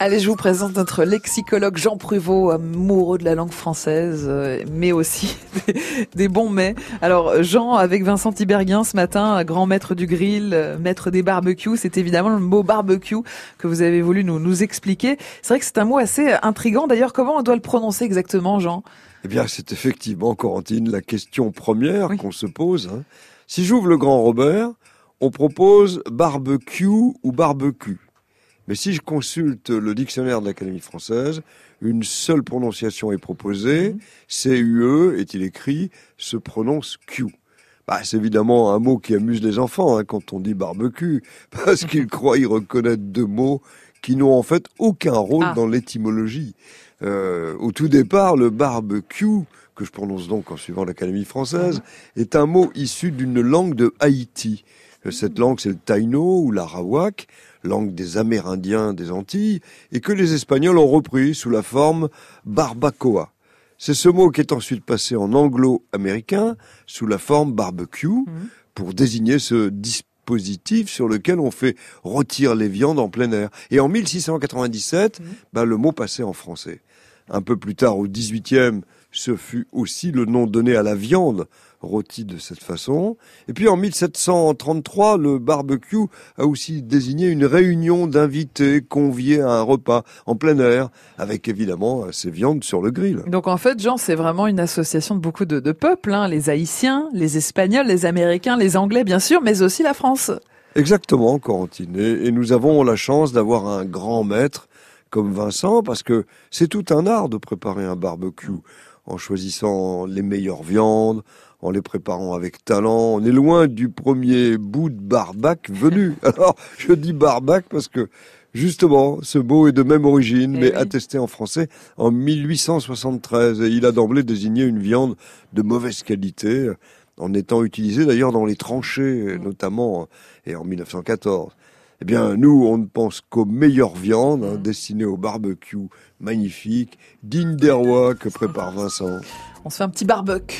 Allez, je vous présente notre lexicologue Jean Pruvot, amoureux de la langue française, euh, mais aussi des, bons mets. Alors, Jean, avec Vincent Tiberghien ce matin, grand maître du grill, euh, maître des barbecues, c'est évidemment le mot barbecue que vous avez voulu nous, nous expliquer. C'est vrai que c'est un mot assez intrigant. D'ailleurs, comment on doit le prononcer exactement, Jean? Eh bien, c'est effectivement, Corentine, la question première qu'on se pose. Hein. Si j'ouvre le grand Robert, on propose barbecue ou barbecue? Mais si je consulte le dictionnaire de l'Académie française, une seule prononciation est proposée. Mhm. C-U-E, est-il écrit, se prononce Q. Bah, c'est évidemment un mot qui amuse les enfants hein, quand on dit barbecue, parce qu'ils croient y reconnaître deux mots qui n'ont en fait aucun rôle ah. dans l'étymologie. Euh, au tout départ, le barbecue, que je prononce donc en suivant l'Académie française, mhm. est un mot issu d'une langue de Haïti. Cette langue, c'est le taino ou l'arawak, langue des Amérindiens des Antilles, et que les Espagnols ont repris sous la forme barbacoa. C'est ce mot qui est ensuite passé en anglo-américain sous la forme barbecue mmh. pour désigner ce dispositif sur lequel on fait rôtir les viandes en plein air. Et en 1697, mmh. bah, le mot passait en français. Un peu plus tard, au 18e, ce fut aussi le nom donné à la viande rôtie de cette façon. Et puis en 1733, le barbecue a aussi désigné une réunion d'invités conviés à un repas en plein air, avec évidemment ces viandes sur le grill. Donc en fait, Jean, c'est vraiment une association de beaucoup de, peuples, hein. les Haïtiens, les Espagnols, les Américains, les Anglais bien sûr, mais aussi la France. Exactement, Corentine. et nous avons la chance d'avoir un grand maître comme Vincent, parce que c'est tout un art de préparer un barbecue en choisissant les meilleures viandes, en les préparant avec talent. On est loin du premier bout de barbac venu. Alors, je dis barbac parce que Justement, ce mot est de même origine, eh mais attesté en français en 1873. Et il a d'emblée désigné une viande de mauvaise qualité, en étant utilisé d'ailleurs dans les tranchées, mm. notamment, et en 1914. Eh bien, nous, on ne pense qu'aux meilleures viandes, hein, mm. destinées au barbecue magnifique, digne des rois que prépare Vincent. On se fait un petit barbecue.